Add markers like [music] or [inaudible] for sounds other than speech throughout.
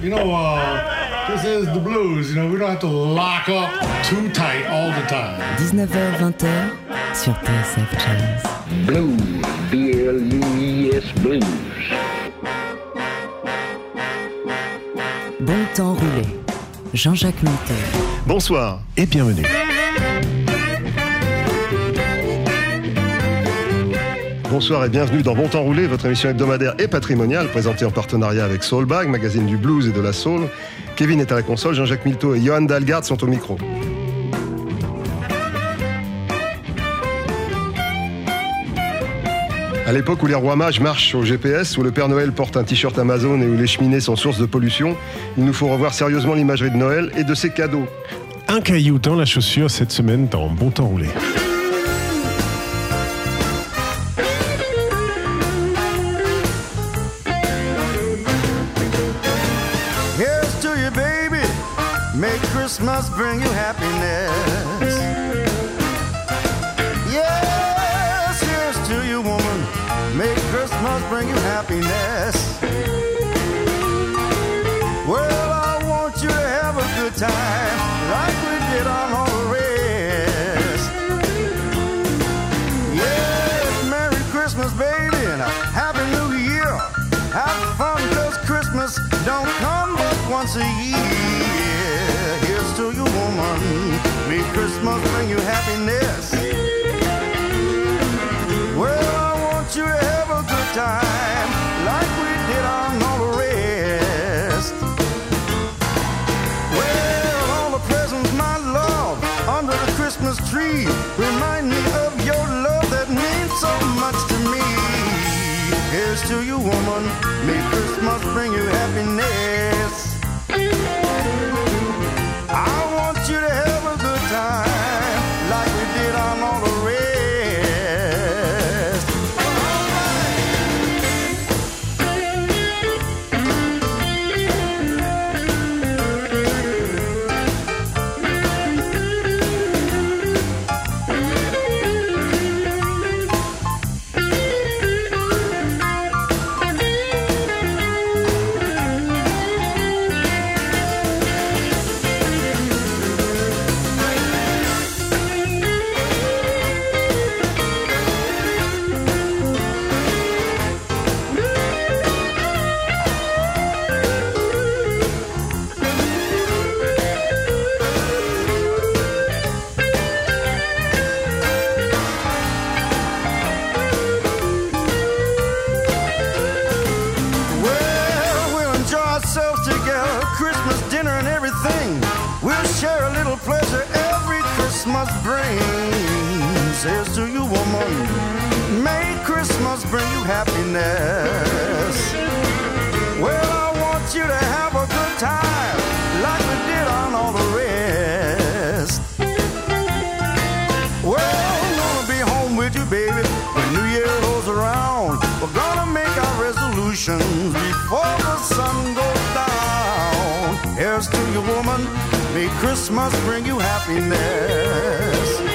You know, uh, this is the blues. You know, we don't have to lock up too tight all the time. 19h-20h sur TSF Jazz. Blues, B-L-U-E-S Blues. Bon temps roulé. Jean-Jacques Minter. Bonsoir et bienvenue. Bonsoir et bienvenue dans Bon Temps Roulé, votre émission hebdomadaire et patrimoniale présentée en partenariat avec Soulbag, magazine du blues et de la soul. Kevin est à la console, Jean-Jacques Milteau et Johan Dalgard sont au micro. À l'époque où les rois mages marchent au GPS, où le Père Noël porte un t-shirt Amazon et où les cheminées sont source de pollution, il nous faut revoir sérieusement l'imagerie de Noël et de ses cadeaux. Un caillou dans la chaussure cette semaine dans Bon Temps Roulé. Christmas bring you happiness. Yes, here's to you, woman. May Christmas bring you happiness. Well, I want you to have a good time, like we did on all the rest. Yes, Merry Christmas, baby, and a Happy New Year. Have fun, cause Christmas don't come but once a year. Woman. May Christmas bring you happiness. Well, I want you to have a good time, like we did on all the rest. Well, all the presents, my love, under the Christmas tree remind me of your love that means so much to me. Here's to you, woman. May Christmas bring you happiness. Here's to you, woman. May Christmas bring you happiness. Well, I want you to have a good time, like we did on all the rest. Well, I'm gonna be home with you, baby, when New Year rolls around. We're gonna make our resolutions before the sun goes down. Here's to you, woman. May Christmas bring you happiness.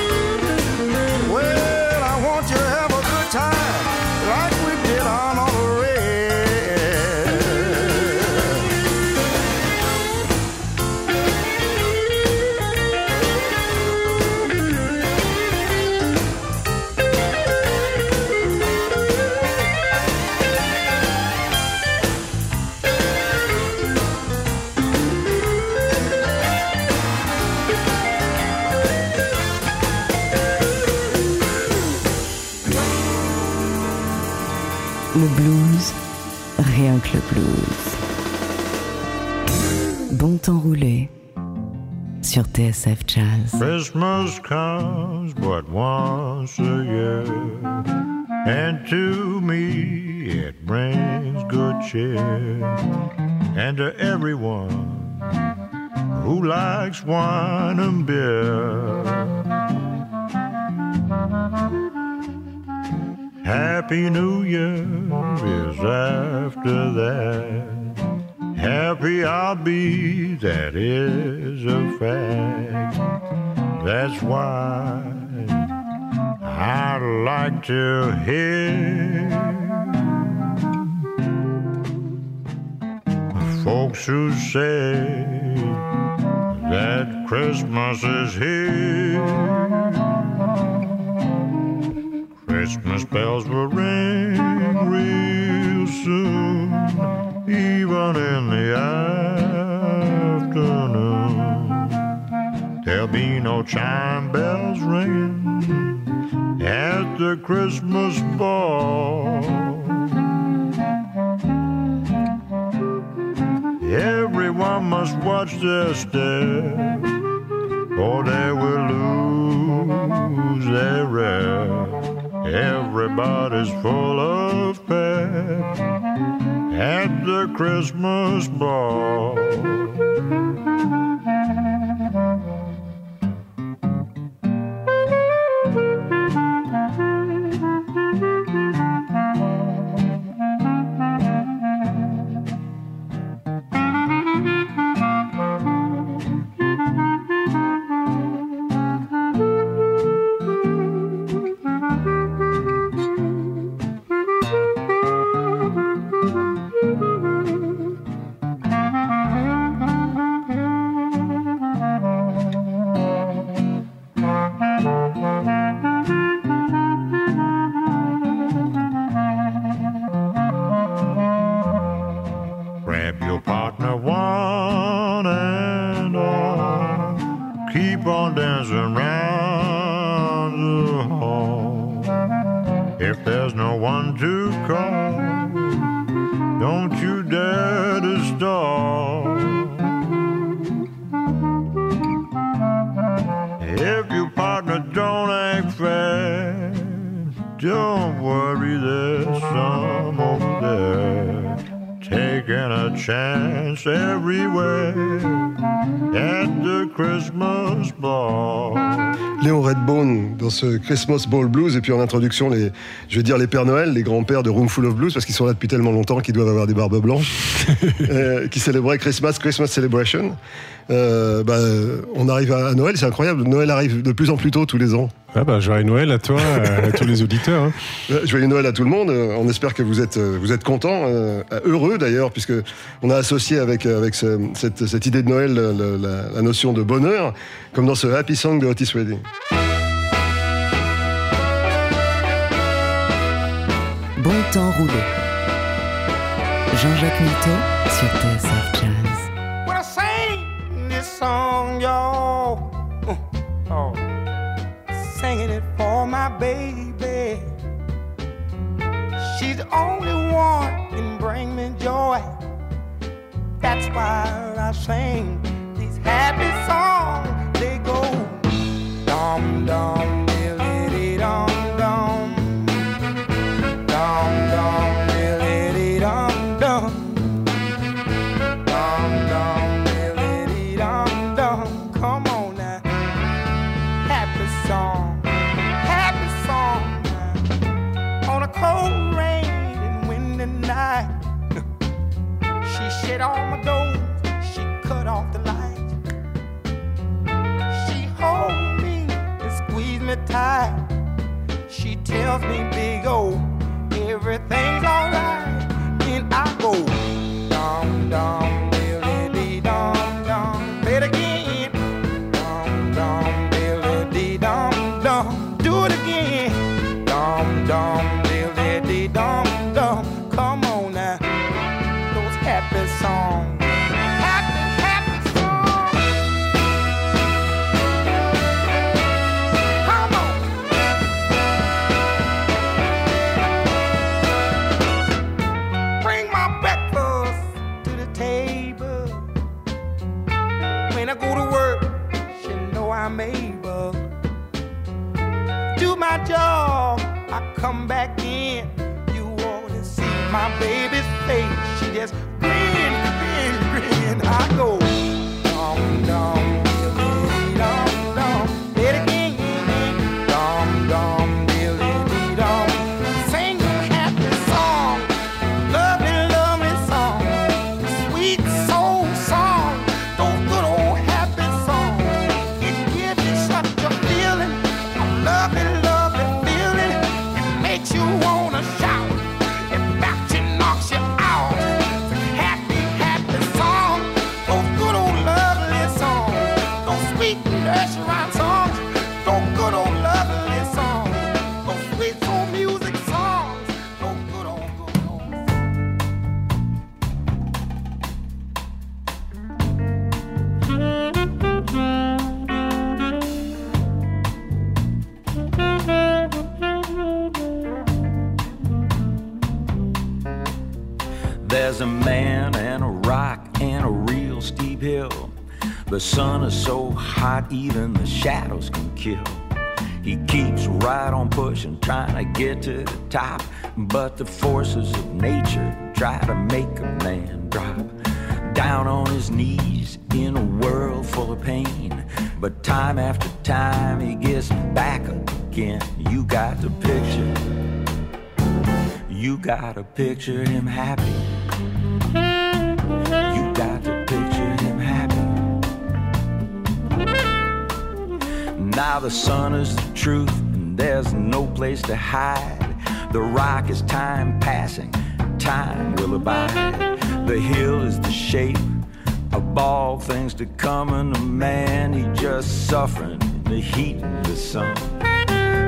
Bon temps rouler sur TSF Jazz. Christmas comes but once a year, and to me it brings good cheer. And to everyone who likes wine and beer, Happy New Year is after that. Happy I'll be, that is a fact. That's why I'd like to hear folks who say that Christmas is here. Christmas bells will ring real soon, even in the afternoon. There'll be no chime bells ringing at the Christmas ball. Everyone must watch their step, or they will lose their rest. Everybody's full of pep at the Christmas ball. Ce Christmas Ball Blues et puis en introduction les je vais dire les Pères Noël les grands-pères de Roomful of Blues parce qu'ils sont là depuis tellement longtemps qu'ils doivent avoir des barbes blanches [laughs] euh, qui célébraient Christmas Christmas Celebration Euh, bah, on arrive à Noël c'est incroyable Noël arrive de plus en plus tôt tous les ans Ah bah, joyeux Noël à toi, [laughs] euh, à tous les auditeurs. hein. Joyeux Noël à tout le monde. On espère que vous êtes, vous êtes contents, euh, heureux d'ailleurs, puisque on a associé avec, avec ce- cette, cette idée de Noël la, la notion de bonheur, comme dans ce Happy Song de Otis Redding. Bon temps rouler. Jean-Jacques Milteau sur TSF Jazz. When I sing this song, y'all, uh, oh, singing it for my baby. She's the only one can bring me joy. That's why I sing these happy songs. They go dum dum dum Shut all my doors. She cut off the lights. She hold me and squeeze me tight. She tells me, big O, everything's alright. Then I go, pressure even the shadows can kill. He keeps right on pushing, trying to get to the top. But the forces of nature try to make a man drop down on his knees in a world full of pain. But time after time, he gets back again. You got the picture. You got to picture him happy. Now the sun is the truth, and there's no place to hide. The rock is time passing, time will abide. The hill is the shape of all things to come, and a man he just suffering in the heat of the sun.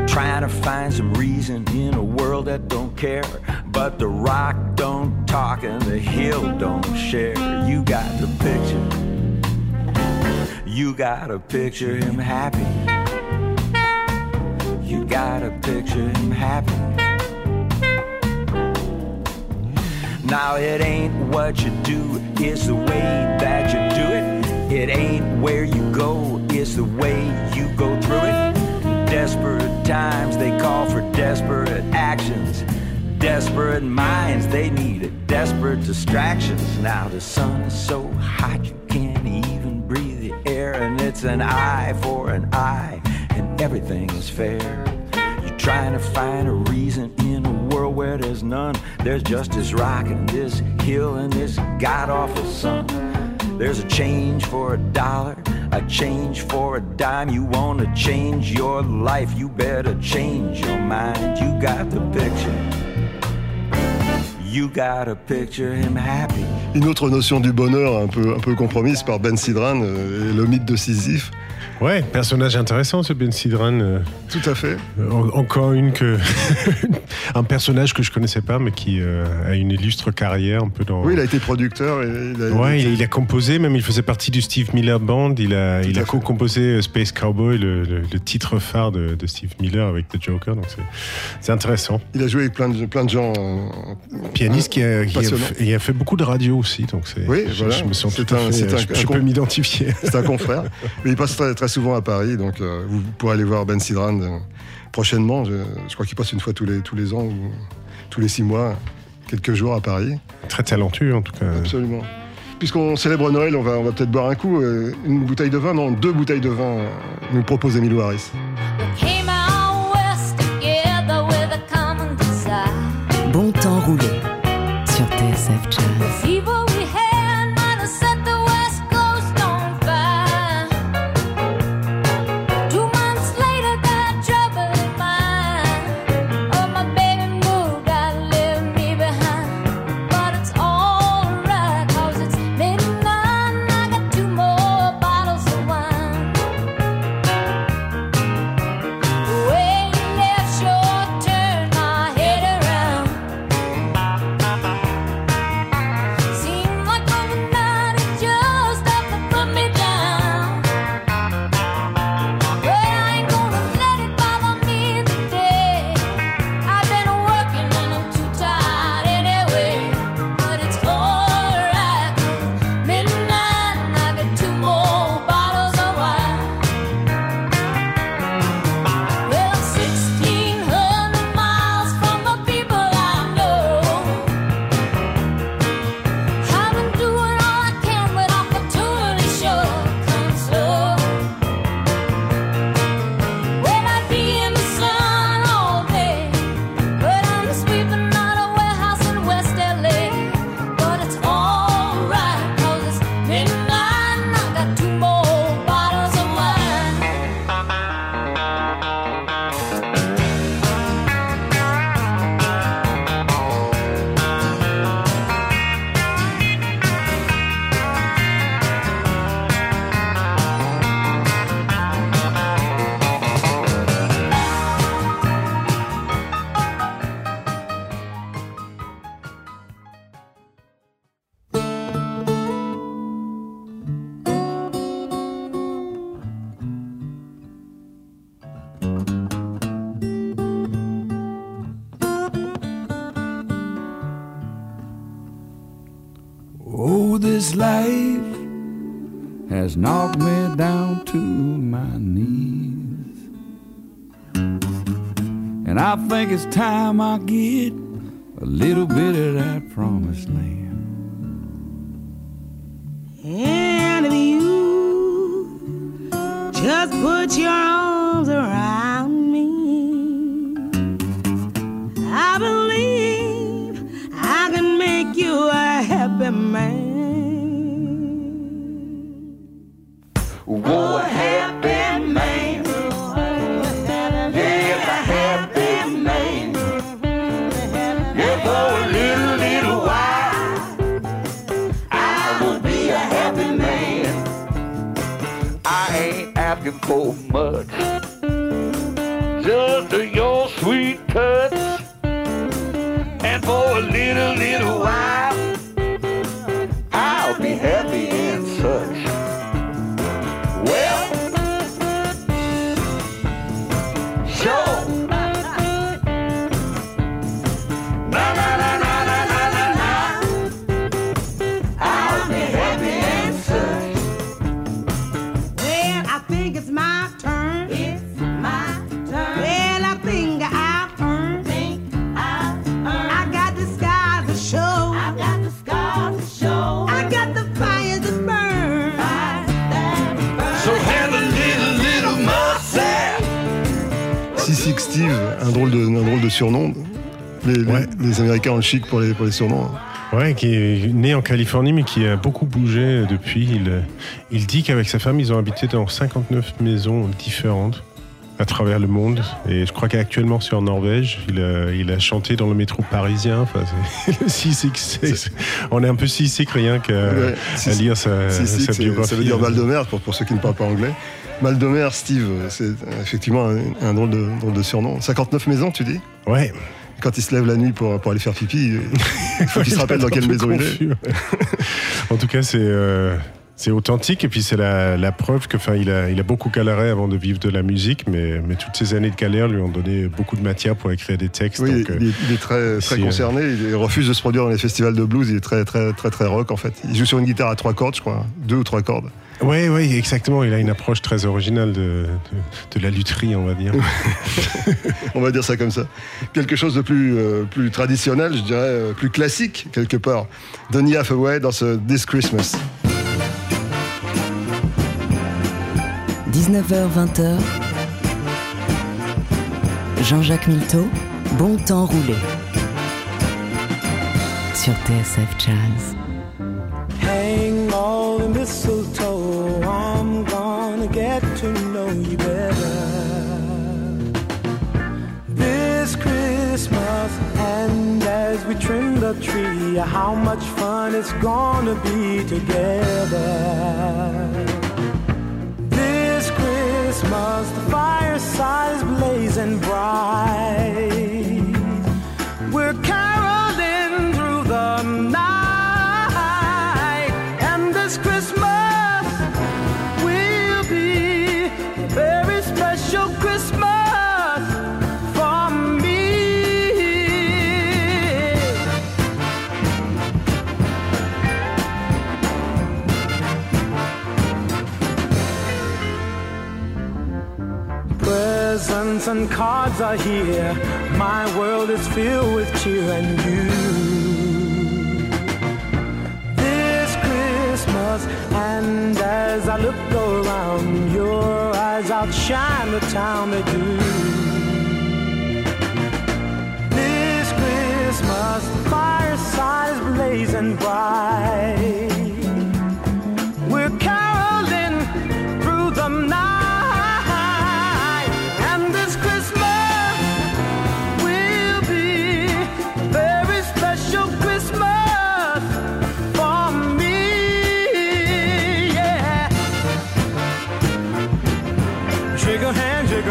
Trying to find some reason in a world that don't care, but the rock don't talk and the hill don't share. You got the picture. You gotta picture him happy. You gotta picture him happy. Now it ain't what you do, it's the way that you do it. It ain't where you go, it's the way you go through it. Desperate times, they call for desperate actions. Desperate minds, they need desperate distractions. Now the sun is so hot you can't even breathe the air, and it's an eye for an eye, and everything is fair. You're trying to find a reason in a world where there's none. There's just this rock and this hill and this god awful sun. There's a change for a dollar, a change for a dime. You want to change your life, you better change your mind. You got the picture. You gotta picture him happy. Une autre notion du bonheur un peu, un peu compromise par Ben Sidran, euh, et le mythe de Sisyphe. Ouais, personnage intéressant ce Ben Sidran. euh, Tout à fait. en- encore une que. [laughs] un personnage que je connaissais pas, mais qui euh, a une illustre carrière un peu dans. Oui, il a été producteur. Et il a, Ouais, il, il a composé, même il faisait partie du Steve Miller Band. Il a, il à a fait. co-composé euh, Space Cowboy, le, le- le titre phare de, de Steve Miller avec The Joker. Donc c'est- intéressant. il a joué avec plein de, plein de gens. euh, Pianiste qui a, qui a fait, et a fait beaucoup de radio aussi. Donc c'est, Oui, je, voilà. je me sens tout à un- fait. c'est un- je un je con- peux m'identifier. C'est un confrère. Mais il passe très, très souvent à Paris, donc euh, vous pourrez aller voir Ben Sidran euh, prochainement. Je, je crois qu'il passe une fois tous les, tous les ans ou tous les six mois, quelques jours à Paris. Très talentueux en tout cas. Absolument. Puisqu'on célèbre Noël, on va, on va peut-être boire un coup. euh, une bouteille de vin, non, deux bouteilles de vin, nous propose Emilio Harris. I think it's time I get a little bit of that promised land. And if you just put your arms around me, I believe I can make you a happy man. For de, un drôle de surnom. Les, les- Ouais. les Américains ont le chic pour les, pour les surnoms. Ouais, qui est né en Californie, mais qui a beaucoup bougé depuis. Il, il dit qu'avec sa femme, ils ont habité dans 59 maisons différentes à travers le monde. Et je crois qu'actuellement, c'est en Norvège. Il a, il a chanté dans le métro parisien. Enfin, c'est [laughs] le seasick. On est un peu seasick rien qu'à Ouais, lire sa, sa biographie. ça veut dire mal de mer pour, pour ceux qui ne parlent pas anglais. Mal de mer, Steve, c'est effectivement un, un drôle, de, drôle de surnom. 59 maisons, tu dis? Ouais. Quand il se lève la nuit pour, pour aller faire pipi, il [laughs] faut qu'il se rappelle dans quelle maison il est. il est. en tout cas, c'est euh, c'est authentique et puis c'est la, la preuve que, enfin, il a, il a beaucoup galéré avant de vivre de la musique, mais, mais toutes ces années de galère lui ont donné beaucoup de matière pour écrire des textes. Oui, donc, euh, il, est, il est très, très euh, concerné. Il refuse de se produire dans les festivals de blues. Il est très, très, très, très rock en fait. Il joue sur une guitare à trois cordes, je crois, deux ou trois cordes. Oui, oui, exactement. Il a une approche très originale de, de, de la lutherie, on va dire. [laughs] On va dire ça comme ça. Quelque chose de plus, euh, plus traditionnel, je dirais, euh, plus classique quelque part. Donny Hathaway dans ce This Christmas. 19h-20h, Jean-Jacques Milteau, bon temps roulé. Sur TSF Jazz. All the mistletoe. I'm gonna get to know you better. This Christmas, and as we trim the tree, how much fun it's gonna be together. This Christmas, the fireside is blazing bright. We're caroling through the night, And cards are here. My world is filled with cheer and you. This Christmas, and as I look around, your eyes outshine the town they do. This Christmas, the fireside is blazing bright.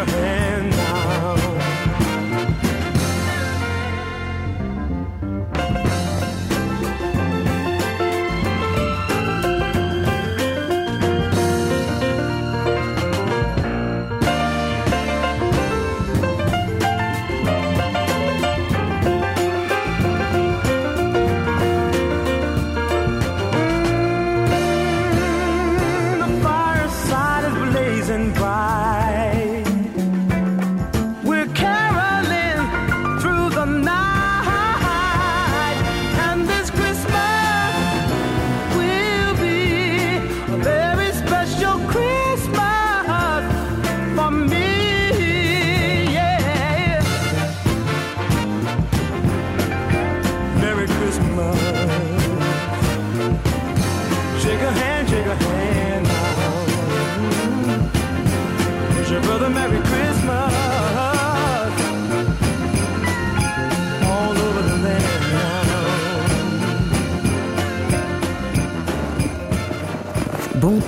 A hand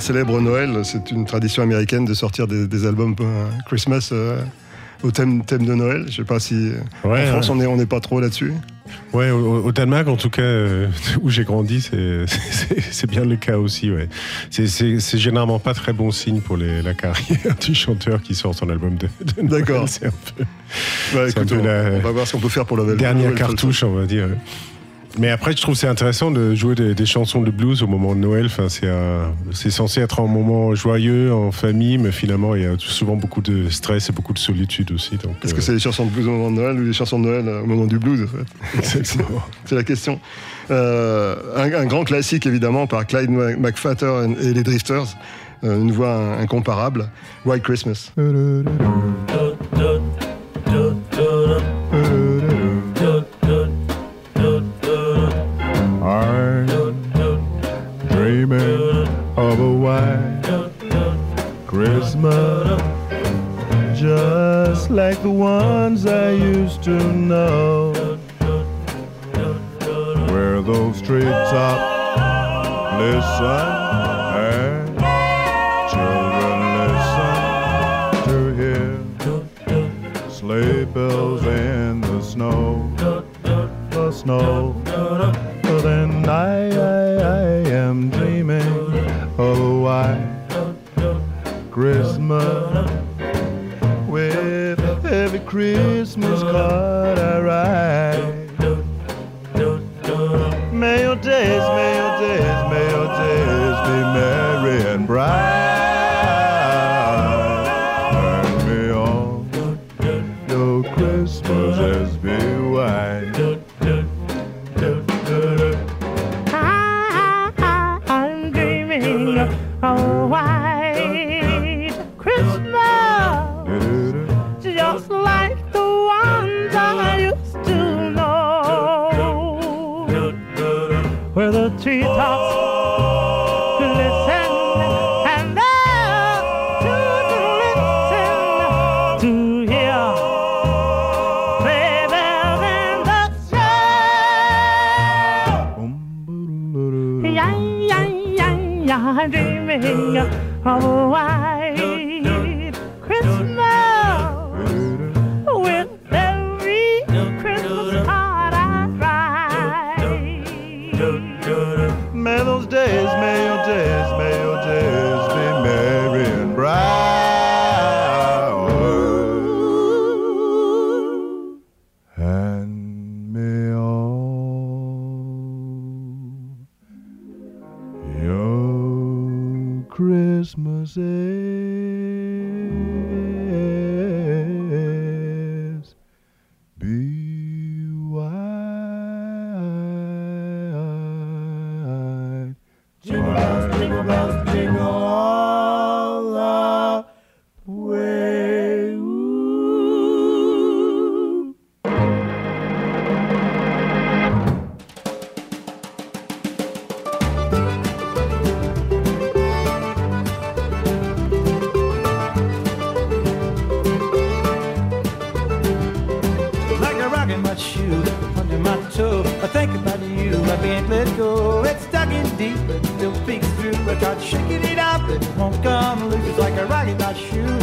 Célèbrent Noël. C'est une tradition américaine de sortir des, des albums euh, Christmas euh, au thème, thème de Noël. Je sais pas si Ouais, en France ouais. on est on n'est pas trop là-dessus. Ouais, au, au Danemark, en tout cas, euh, [laughs] où j'ai grandi, c'est- bien le cas aussi. Ouais. C'est- généralement pas très bon signe pour les- la carrière [laughs] du chanteur qui sort son album de, de Noël. D'accord. C'est un peu, Bah, un peu on, la on va voir ce qu'on peut faire pour la dernière cartouche, on va dire. Mais après, je trouve que c'est intéressant de jouer des, des chansons de blues au moment de Noël. Enfin, c'est censé être un moment joyeux, en famille, mais finalement, il y a souvent beaucoup de stress et beaucoup de solitude aussi. donc, Est-ce euh, que c'est les chansons de blues au moment de Noël ou les chansons de Noël euh, au moment du blues en fait [laughs] Exactement. C'est la question. Euh, un, un grand classique évidemment par Clyde McFatter et les Drifters, euh, une voix in- incomparable, White Christmas. Where the treetops glisten and the children listen to hear sleigh bells in the snow. Yeah, yeah, yeah, yeah, dreaming of a white my shoe, under my toe. I think about you, I can't let go. It's stuck in deep, but it still peeks through. I tried shaking it out, but it won't come loose. It's like a rock in my shoe.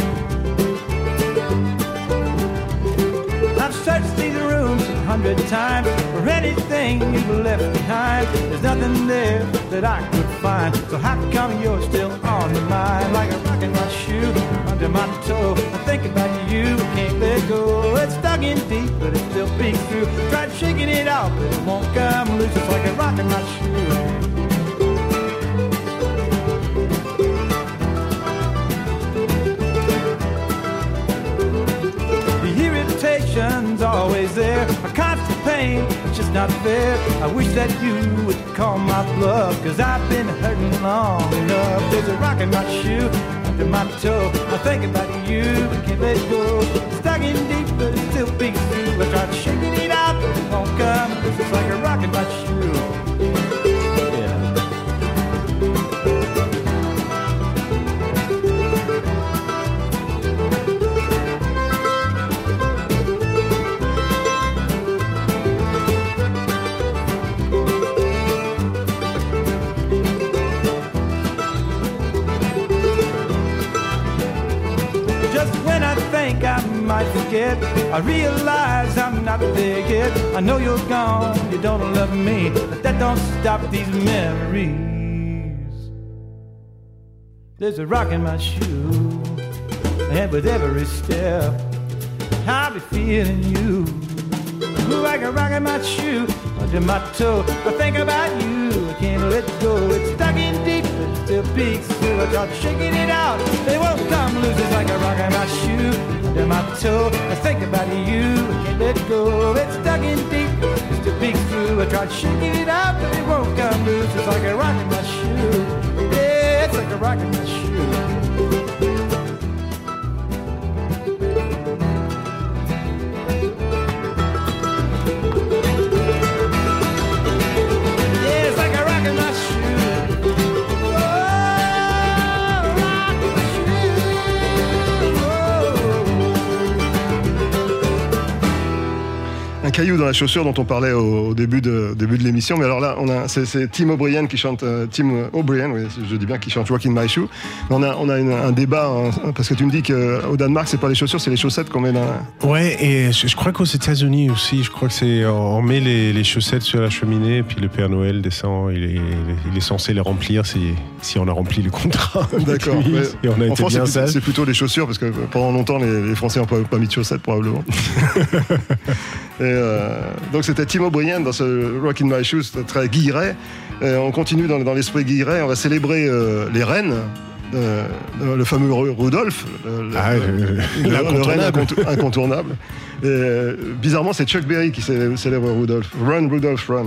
I've searched these rooms a hundred times for anything you've left behind. There's nothing there that I could find. So how come you're still on my mind? Like a rock in my shoe, under my toe. I think about you, I can't let go. It's stuck in deep, but it still peeks through. Tried shaking it out, but it won't come loose. It's like a rock in my shoe. Not fair. I wish that you would call my bluff, cause I've been hurting long enough. There's a rock in my shoe, under my toe. I think about you, I can't let go. Stuck in deep, but it still peeks through. I tried shaking it out, but it won't come. It's like a rock in my shoe. I think I might forget, I realize I'm not there yet. I know you're gone, you don't love me, but that don't stop these memories. There's a rock in my shoe, and with every step, I'll be feeling you. Like a rock in my shoe, under my toe. I think about you, can't let go. It's stuck in deep, but still peeks through. I try shaking it out, they won't come loose. It's like a rock in my shoe, under my toe. I think about you, I can't let go. It's stuck in deep, but still peeks through. I tried shaking it out, but it won't come loose. It's like a rock in my shoe. Yeah, it's like a rock in my shoe. Caillou dans la chaussure dont on parlait au, début de, début de l'émission. Mais alors là, on a, c'est, c'est Tim O'Brien qui chante, euh, Tim O'Brien, je dis bien, qui chante in My Shoe. Mais on a, on a un débat, hein, parce que tu me dis qu'au Danemark, c'est pas les chaussures, c'est les chaussettes qu'on met dans. Ouais, et je, je crois qu'aux États-Unis aussi, je crois que c'est on met les, chaussettes sur la cheminée, puis le Père Noël descend, il est, il est censé les remplir si, si on a rempli le contrat. [laughs] D'accord. Et on a en été France, bien c'est, plutôt- c'est plutôt les chaussures, parce que pendant longtemps, les, les Français n'ont pas, pas mis de chaussettes, probablement. [laughs] Et, euh, donc c'était Tim O'Brien dans ce Rock in My Shoes, très guilleret. Et on continue dans, dans l'esprit guilleret, on va célébrer euh, les reines. euh, le fameux Ru- Rudolph, le, le- Ah, le l'incontournable. incontournable. Et, euh, bizarrement, c'est Chuck Berry qui célèbre, célèbre Rudolph. Run, Rudolph, run.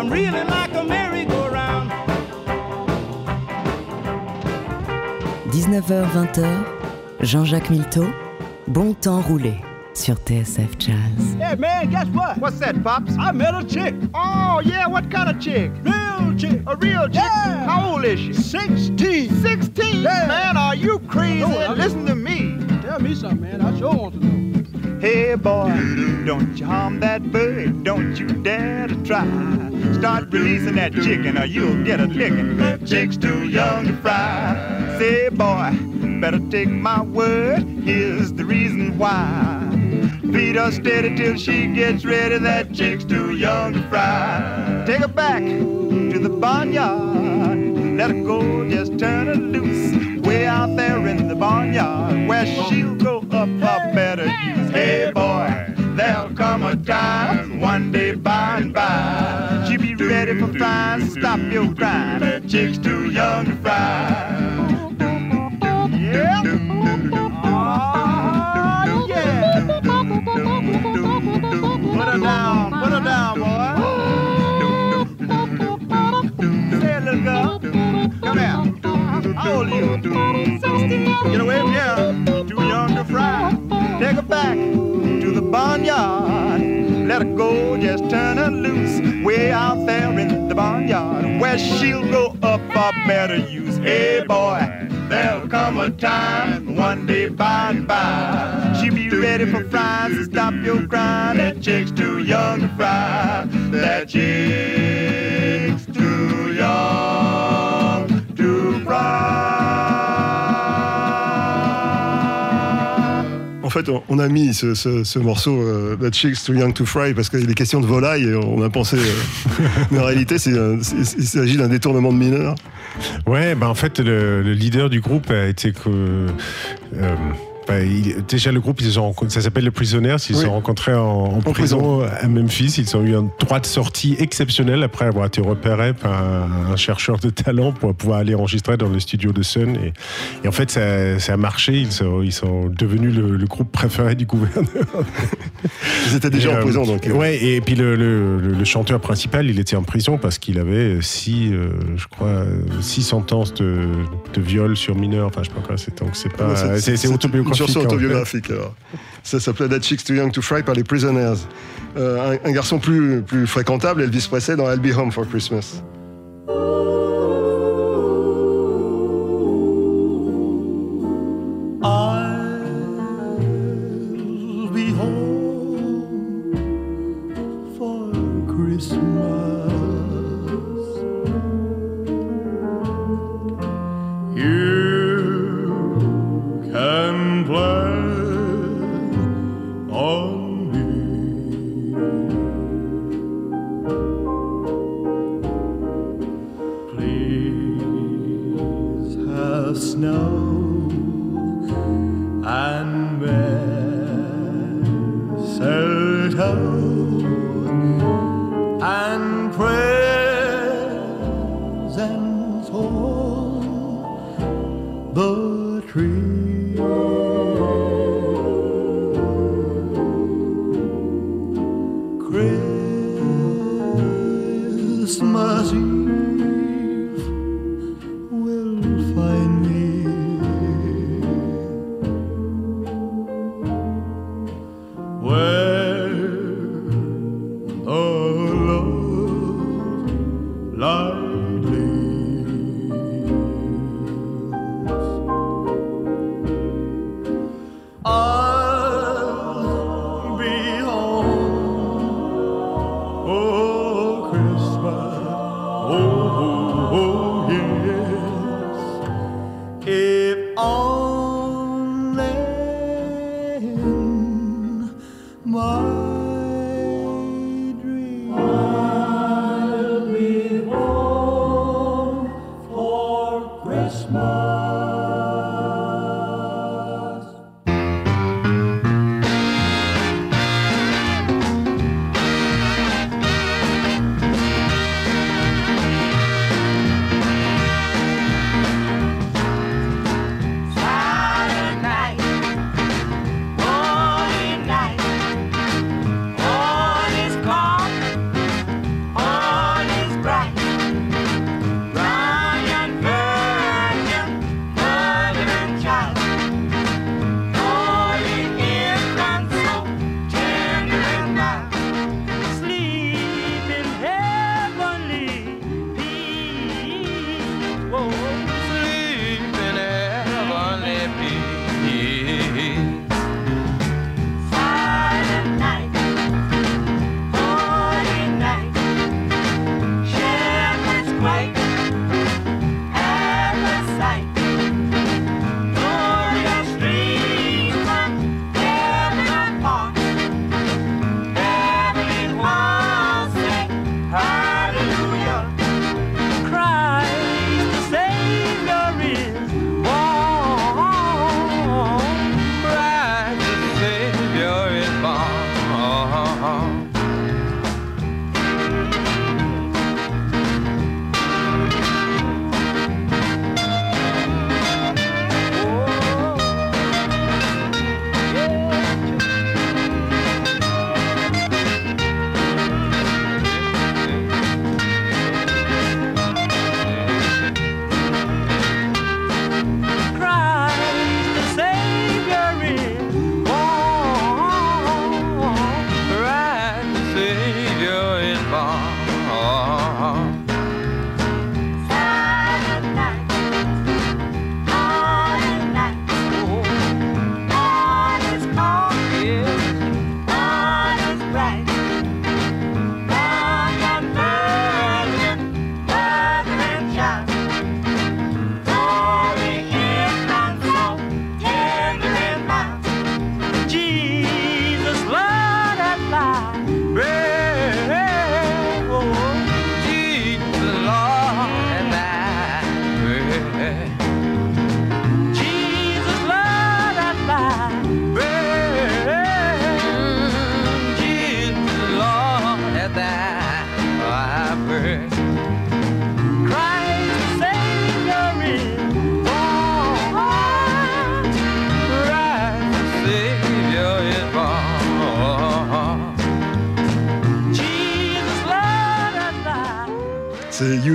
I'm reeling like a merry-go-round. 19h-20h, Jean-Jacques Milteau, Bon temps roulé sur TSF Jazz. Hey man, guess what? What's that, Pops? I met a chick. Oh yeah, what kind of chick? Real chick. A real chick? Yeah. How old is she? 16. 16? Yeah. Man, are you crazy? No, Listen to me. Tell me something, man. I sure want to know. Hey boy, don't you harm that bird, don't you dare to try. Start releasing that chicken or you'll get a licking. Chick's too young to fry. Say boy, better take my word, here's the reason why. Feed her steady till she gets ready, that chick's too young to fry. Take her back to the barnyard, let her go, just turn her loose. Way out there in the barnyard, where she'll go up for better time, one day by and by. She'll be ready for frying, stop your crying. That chick's too young to fry. Yeah. Oh, yeah. Put her down, put her down, boy. Say it, little girl. Come here. How old are you? Get away from here. Too young to fry. Take her back to the barnyard. Her go, just turn her loose. Way out there in the barnyard, where she'll grow up for better use. Hey, boy. There'll come a time, one day by and by. She'll be ready for frying, so stop your crying. That chick's too young to fry. That chick's En fait, on- a mis ce, ce- ce morceau euh, That Chick's Too Young to Fry parce qu'il est question de volaille et on a pensé. euh, [laughs] mais en réalité, c'est un- c'est- il s'agit d'un détournement de mineur. Ouais, bah en fait, le, le leader du groupe a été que. euh, bah, il- déjà, le groupe, ils rencontrés- ça s'appelle les Prisoners. Ils se Oui. sont rencontrés en, en prison, à Memphis. Ils ont eu un droit de sortie exceptionnel après avoir été repérés par un, un chercheur de talent pour pouvoir aller enregistrer dans le studio de Sun. Et, et en fait, ça, ça a marché. Ils sont, ils sont devenus le, le groupe préféré du gouverneur. [laughs] Ils étaient déjà Et, en euh, prison, donc. euh, Ouais, et puis le, le- chanteur principal, il était en prison parce qu'il avait six, euh, je crois, six sentences de, de viol sur mineur. Enfin, je sais pas quoi. C'est donc c'est pas, c'est une autobiographique. chanson fait. autobiographique. alors. Ça s'appelait That Chick's Too Young to Fry par les Prisoners. Euh, un, un garçon plus, plus fréquentable, Elvis Presley, dans I'll Be Home for Christmas.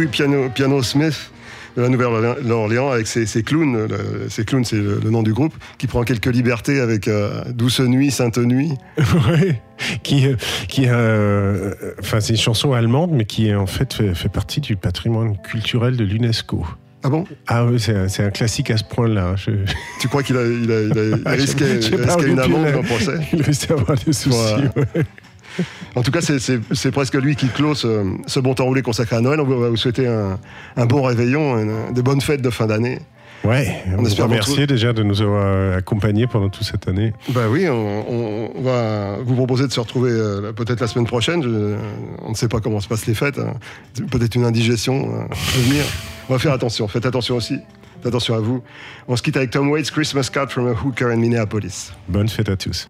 Piano, Piano Smith de la Nouvelle-Orléans avec ses, ses clowns. le- Ses clowns, c'est le, le nom du groupe, qui prend quelques libertés avec euh, Douce Nuit, Sainte Nuit. [laughs] Ouais, qui, euh, qui euh, enfin, c'est une chanson allemande, mais qui en fait fait, fait partie du patrimoine culturel de l'UNESCO. Ah bon? Ah oui, c'est un, classique à ce point-là. Je... [laughs] Tu crois qu'il a, il a, il a- il Ah, risquait une amende a- en procès Il risque d'avoir des soucis. Ouais. En tout cas, c'est- presque lui qui clôt ce, ce bon temps roulé consacré à Noël. On va vous souhaiter un, un bon réveillon, une- des bonnes fêtes de fin d'année. Ouais, on, espère vous remercier déjà de nous avoir accompagnés pendant toute cette année. Bah oui, on, va vous proposer de se retrouver euh, peut-être la semaine prochaine. Je- on ne sait pas comment se passent les fêtes. hein. Peut-être une indigestion euh, à venir. On va faire attention. Faites attention aussi. Faites attention à vous. On se quitte avec Tom Waits, Christmas Card from a Hooker in Minneapolis. Bonne fête à tous.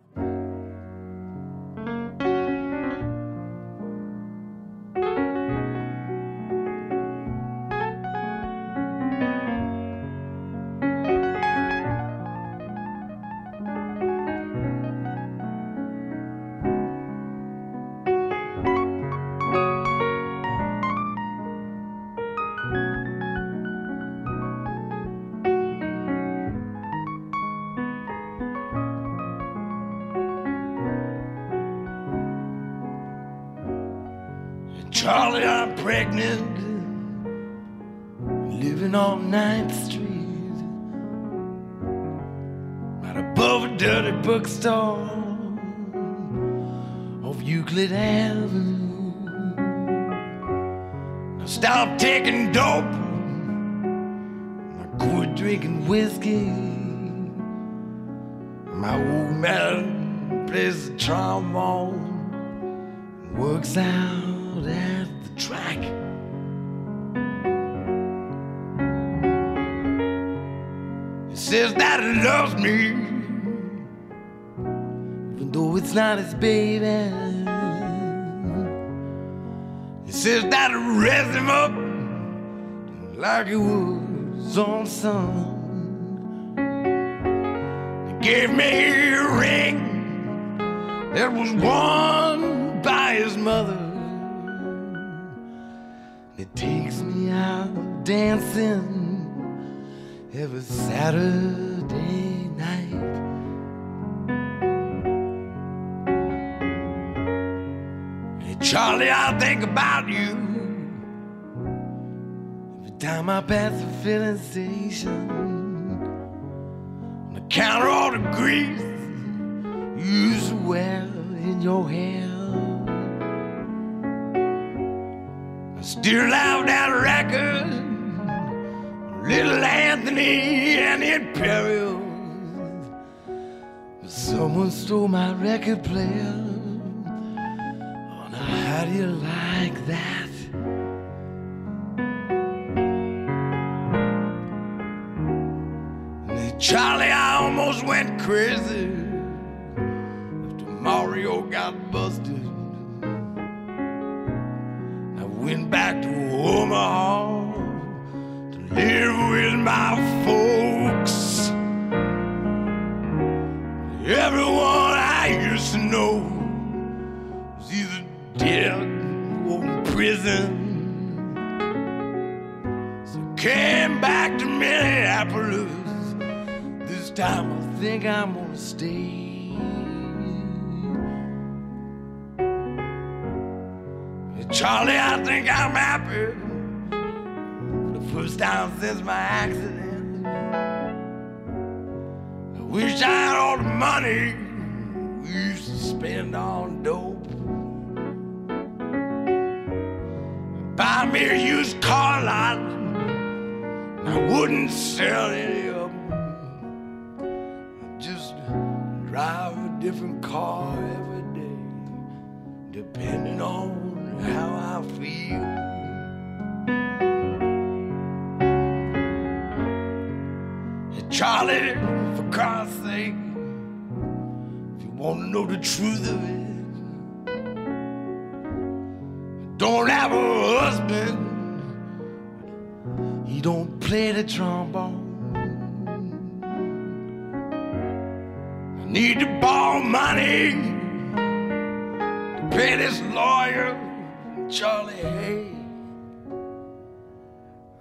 Pregnant, living on 9th Street, right above a dirty bookstore off Euclid Avenue. Now stop taking dope, I quit drinking whiskey. My old man plays the trombone works out loves me, even though it's not his baby. He says that he raised him up like he was on son. He gave me a ring that was worn by his mother. It takes me out dancing every Saturday night. Hey, Charlie, I think about you every time I pass the filling station. On the counter, all the grease you wear in your hair. I still have that record, Little Anthony and the Imperials. Someone stole my record player. Oh, now how do you like that? Charlie, I almost went crazy after Mario got busted. I went back to Omaha with my folks. Everyone I used to know is either dead or in prison. So I came back to Minneapolis. This time I think I'm gonna stay. Charlie, I think I'm since my accident. I wish I had all the money we used to spend on dope. Buy me a used car lot, I wouldn't sell any of them. I'd just drive a different car every day, depending on how I feel. Charlie, for Christ's sake, if you want to know the truth of it, don't have a husband. He don't play the trombone. I need to borrow money to pay this lawyer, Charlie Hay.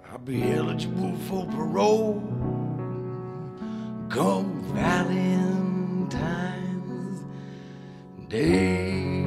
I'll be eligible for parole come Valentine's Day.